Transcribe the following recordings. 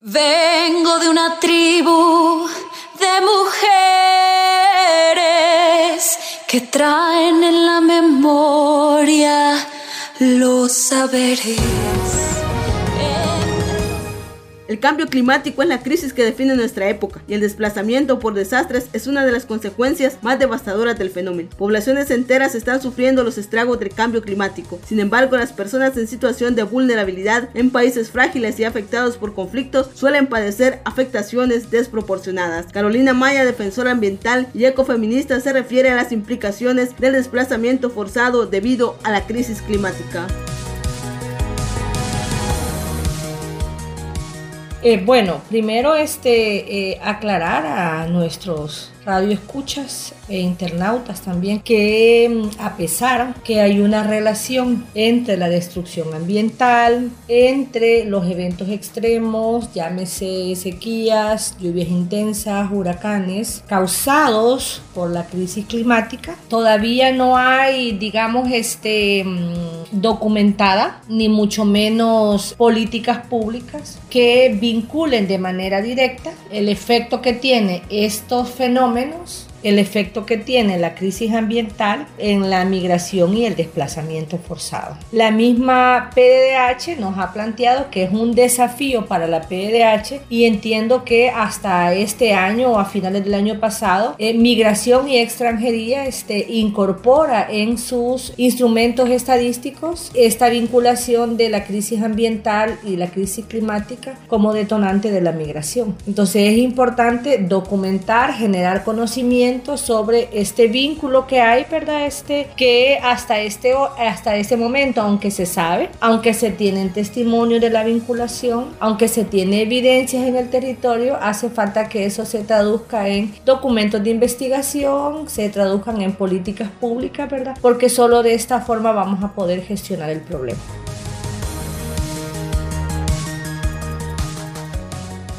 Vengo de una tribu de mujeres que traen en la memoria los saberes. El cambio climático es la crisis que define nuestra época y el desplazamiento por desastres es una de las consecuencias más devastadoras del fenómeno. Poblaciones enteras están sufriendo los estragos del cambio climático. Sin embargo, las personas en situación de vulnerabilidad en países frágiles y afectados por conflictos suelen padecer afectaciones desproporcionadas. Carolina Maya, defensora ambiental y ecofeminista, se refiere a las implicaciones del desplazamiento forzado debido a la crisis climática. Eh, bueno, primero este, eh, aclarar a nuestros radioescuchas e internautas también que mm, a pesar que hay una relación entre la destrucción ambiental, entre los eventos extremos, llámese sequías, lluvias intensas, huracanes, causados por la crisis climática, todavía no hay, digamos, este, mm, documentada, ni mucho menos políticas públicas que vinculen de manera directa el efecto que tiene estos fenómenos el efecto que tiene la crisis ambiental en la migración y el desplazamiento forzado. La misma PDH nos ha planteado que es un desafío para la PDH y entiendo que hasta este año o a finales del año pasado, eh, migración y extranjería este, incorpora en sus instrumentos estadísticos esta vinculación de la crisis ambiental y la crisis climática como detonante de la migración. Entonces es importante documentar, generar conocimiento, sobre este vínculo que hay, ¿verdad? Este, que hasta este, hasta este momento, aunque se sabe, aunque se tienen testimonios de la vinculación, aunque se tiene evidencias en el territorio, hace falta que eso se traduzca en documentos de investigación, se traduzcan en políticas públicas, ¿verdad? Porque solo de esta forma vamos a poder gestionar el problema.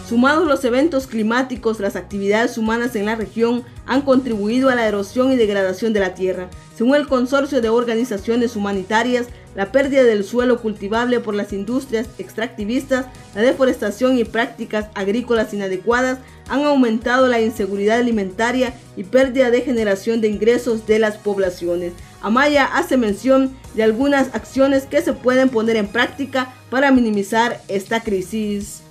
Sumados los eventos climáticos, las actividades humanas en la región han contribuido a la erosión y degradación de la tierra. Según el Consorcio de Organizaciones Humanitarias, la pérdida del suelo cultivable por las industrias extractivistas, la deforestación y prácticas agrícolas inadecuadas han aumentado la inseguridad alimentaria y pérdida de generación de ingresos de las poblaciones. Amaya hace mención de algunas acciones que se pueden poner en práctica para minimizar esta crisis.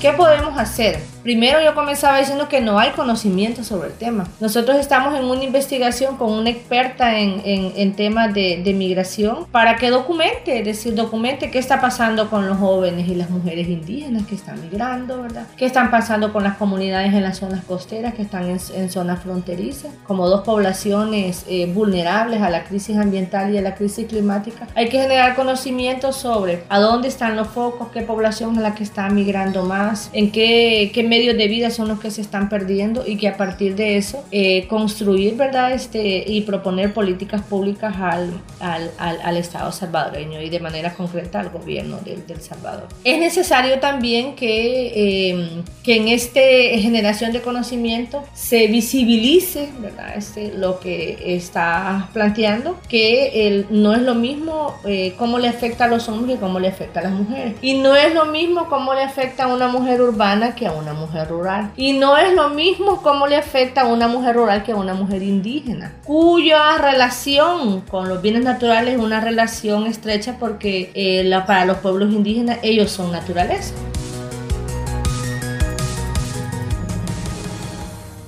¿Qué podemos hacer? Primero yo comenzaba diciendo que no hay conocimiento sobre el tema. Nosotros estamos en una investigación con una experta en, en, temas de, de, migración para que documente, es decir, documente qué está pasando con los jóvenes y las mujeres indígenas que están migrando, ¿verdad? ¿Qué están pasando con las comunidades en las zonas costeras que están en, en zonas fronterizas, como dos poblaciones eh, vulnerables a la crisis ambiental y a la crisis climática? Hay que generar conocimiento sobre a dónde están los focos, qué población es la que está migrando más, en qué, qué medios de vida son los que se están perdiendo y que a partir de eso eh, construir, ¿verdad? Este, y proponer políticas públicas al, al, al, Estado salvadoreño y de manera concreta al gobierno del, del Salvador. Es necesario también que, eh, que en esta generación de conocimiento se visibilice, ¿verdad? Este, lo que está planteando, que el, no es lo mismo eh, cómo le afecta a los hombres y cómo le afecta a las mujeres. Y no es lo mismo cómo le afecta a una mujer urbana que a una mujer rural. Y no es lo mismo cómo le afecta a una mujer rural que a una mujer indígena, cuya relación con los bienes naturales es una relación estrecha porque eh, para los pueblos indígenas ellos son naturaleza.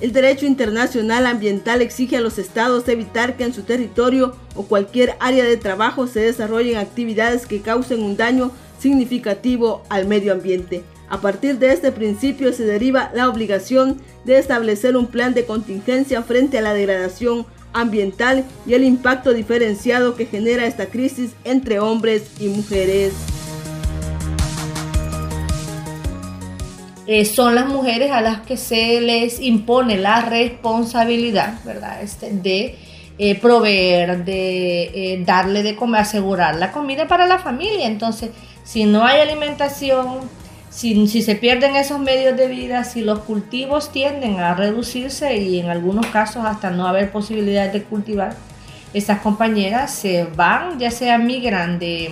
El derecho internacional ambiental exige a los estados evitar que en su territorio o cualquier área de trabajo se desarrollen actividades que causen un daño significativo al medio ambiente. A partir de este principio se deriva la obligación de establecer un plan de contingencia frente a la degradación ambiental y el impacto diferenciado que genera esta crisis entre hombres y mujeres. Eh, son las mujeres a las que se les impone la responsabilidad, ¿verdad? Este, de eh, proveer, de eh, darle de comer, asegurar la comida para la familia. Entonces, si no hay alimentación, si, se pierden esos medios de vida, si los cultivos tienden a reducirse y en algunos casos hasta no haber posibilidad de cultivar, esas compañeras se van, ya sea migran de,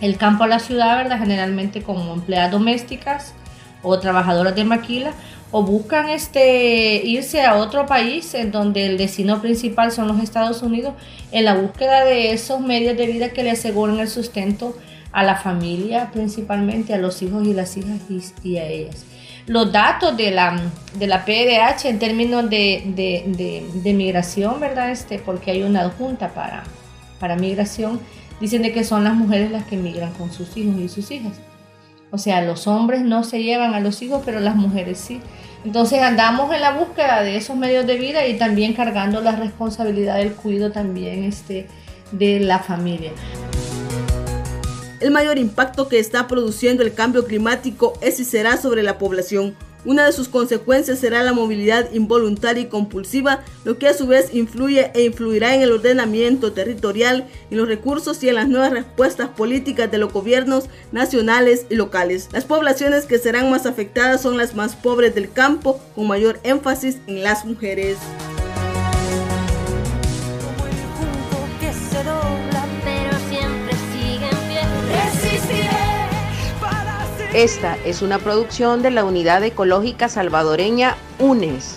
el campo a la ciudad, ¿verdad? Generalmente como empleadas domésticas o trabajadoras de maquila o buscan este, irse a otro país en donde el destino principal son los Estados Unidos en la búsqueda de esos medios de vida que le aseguren el sustento a la familia, principalmente a los hijos y las hijas y, a ellas. Los datos de la, de la PDH en términos de, de, migración, ¿verdad? Este, porque hay una adjunta para, para migración, dicen de que son las mujeres las que migran con sus hijos y sus hijas. O sea, los hombres no se llevan a los hijos, pero las mujeres sí. Entonces andamos en la búsqueda de esos medios de vida y también cargando la responsabilidad del cuidado también este, de la familia. El mayor impacto que está produciendo el cambio climático es y será sobre la población. Una de sus consecuencias será la movilidad involuntaria y compulsiva, lo que a su vez influye e influirá en el ordenamiento territorial, en los recursos y en las nuevas respuestas políticas de los gobiernos nacionales y locales. Las poblaciones que serán más afectadas son las más pobres del campo, con mayor énfasis en las mujeres. Esta es una producción de la Unidad Ecológica Salvadoreña UNES.